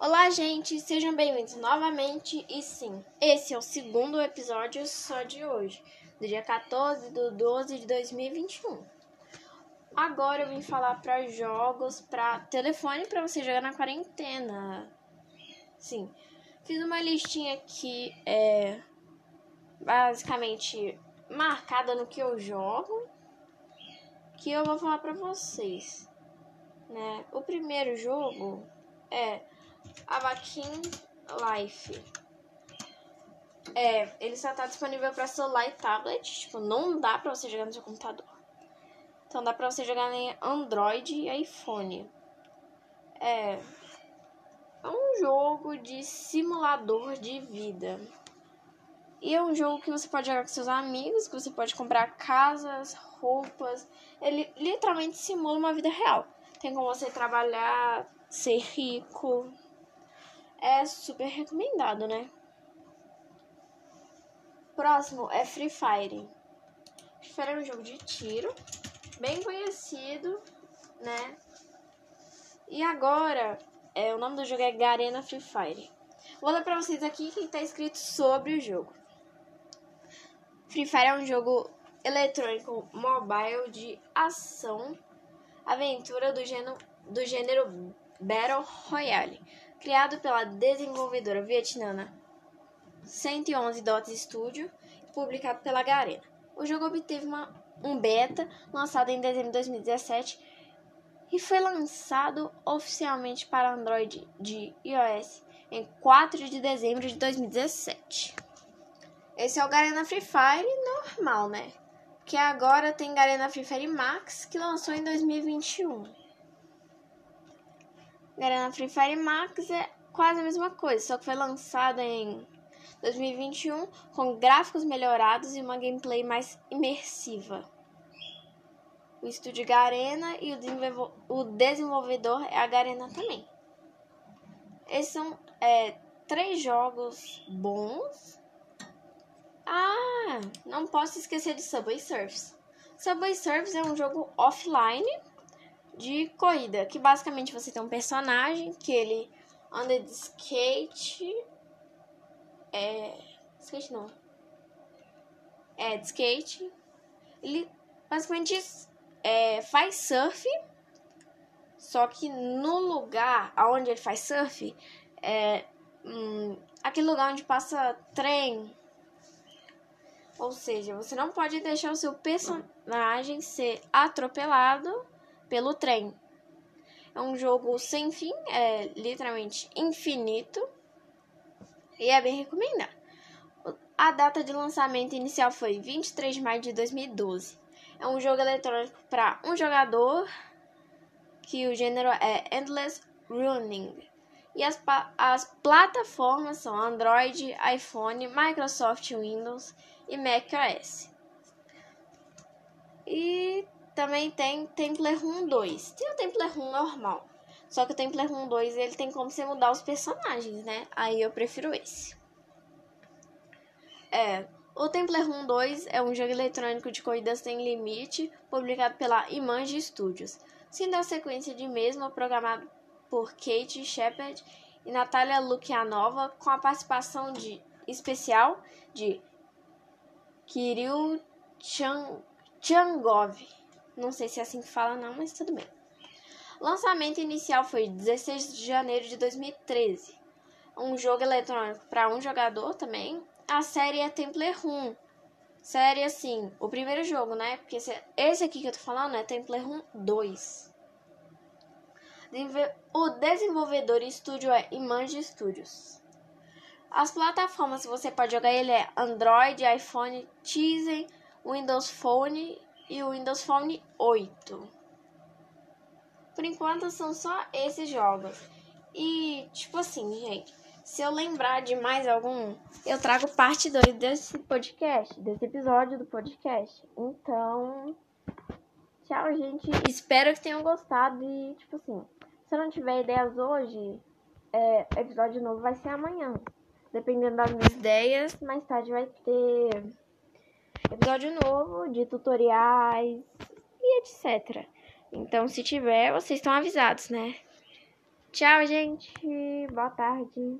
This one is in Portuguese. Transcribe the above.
Olá, gente, sejam bem-vindos novamente. E sim, esse é o segundo episódio só de hoje, do dia 14 de 12 de 2021. Agora eu vim falar para jogos para telefone para você jogar na quarentena. Sim, fiz uma listinha aqui, é basicamente marcada no que eu jogo, que eu vou falar para vocês. Né? O primeiro jogo é Avakin Life. É, ele só tá disponível para celular e tablet, tipo, não dá para você jogar no seu computador. Então dá para você jogar em Android e iPhone. É, é um jogo de simulador de vida. E é um jogo que você pode jogar com seus amigos, que você pode comprar casas, roupas. Ele literalmente simula uma vida real. Tem como você trabalhar, ser rico, é super recomendado, né? Próximo é Free Fire. Free Fire é um jogo de tiro, bem conhecido, né? E agora, é, o nome do jogo é Garena Free Fire. Vou ler pra vocês aqui o que tá escrito sobre o jogo. Free Fire é um jogo eletrônico mobile de ação, aventura do gênero, do gênero Battle Royale criado pela desenvolvedora vietnamita 111 Dots Studio e publicado pela Garena. O jogo obteve uma, um beta lançado em dezembro de 2017 e foi lançado oficialmente para Android de iOS em 4 de dezembro de 2017. Esse é o Garena Free Fire normal, né? Que agora tem Garena Free Fire Max que lançou em 2021. Garena Free Fire Max é quase a mesma coisa, só que foi lançada em 2021 com gráficos melhorados e uma gameplay mais imersiva. O estúdio Garena e o desenvolvedor é a Garena também. Esses são é, três jogos bons. Ah, não posso esquecer de Subway Surfers. Subway Surfers é um jogo offline de corrida, que basicamente você tem um personagem que ele anda de skate. É. Skate não. É, de skate. Ele basicamente é, faz surf. Só que no lugar onde ele faz surf, é hum, aquele lugar onde passa trem. Ou seja, você não pode deixar o seu personagem ser atropelado pelo trem. É um jogo sem fim, é literalmente infinito e é bem recomendado. A data de lançamento inicial foi 23 de maio de 2012. É um jogo eletrônico para um jogador que o gênero é Endless Running. E as, as plataformas são Android, iPhone, Microsoft Windows e macOS. E também tem Templar Run 2. Tem o Templar Run normal. Só que o Templar Run 2 ele tem como você mudar os personagens, né? Aí eu prefiro esse. É, o Templar Run 2 é um jogo eletrônico de corridas sem limite, publicado pela Image Studios, sendo a sequência de mesmo programado por Kate Shepard e Natália Lukianova, com a participação de especial de Kirill Changov. Não sei se é assim que fala, não, mas tudo bem. Lançamento inicial foi 16 de janeiro de 2013. Um jogo eletrônico para um jogador também. A série é Templar Run. Série assim, o primeiro jogo, né? Porque esse aqui que eu tô falando é Templar Run 2. O desenvolvedor e estúdio é Image Studios. As plataformas que você pode jogar ele é Android, iPhone, Tizen, Windows Phone e o Windows Phone 8. Por enquanto são só esses jogos. E, tipo assim, gente, se eu lembrar de mais algum, eu trago parte 2 desse podcast, desse episódio do podcast. Então, tchau, gente. Espero que tenham gostado e, tipo assim, se eu não tiver ideias hoje, é, episódio novo vai ser amanhã. Dependendo das minhas ideias, mais tarde vai ter episódio novo de tutoriais e etc. Então, se tiver, vocês estão avisados, né? Tchau, gente. Boa tarde.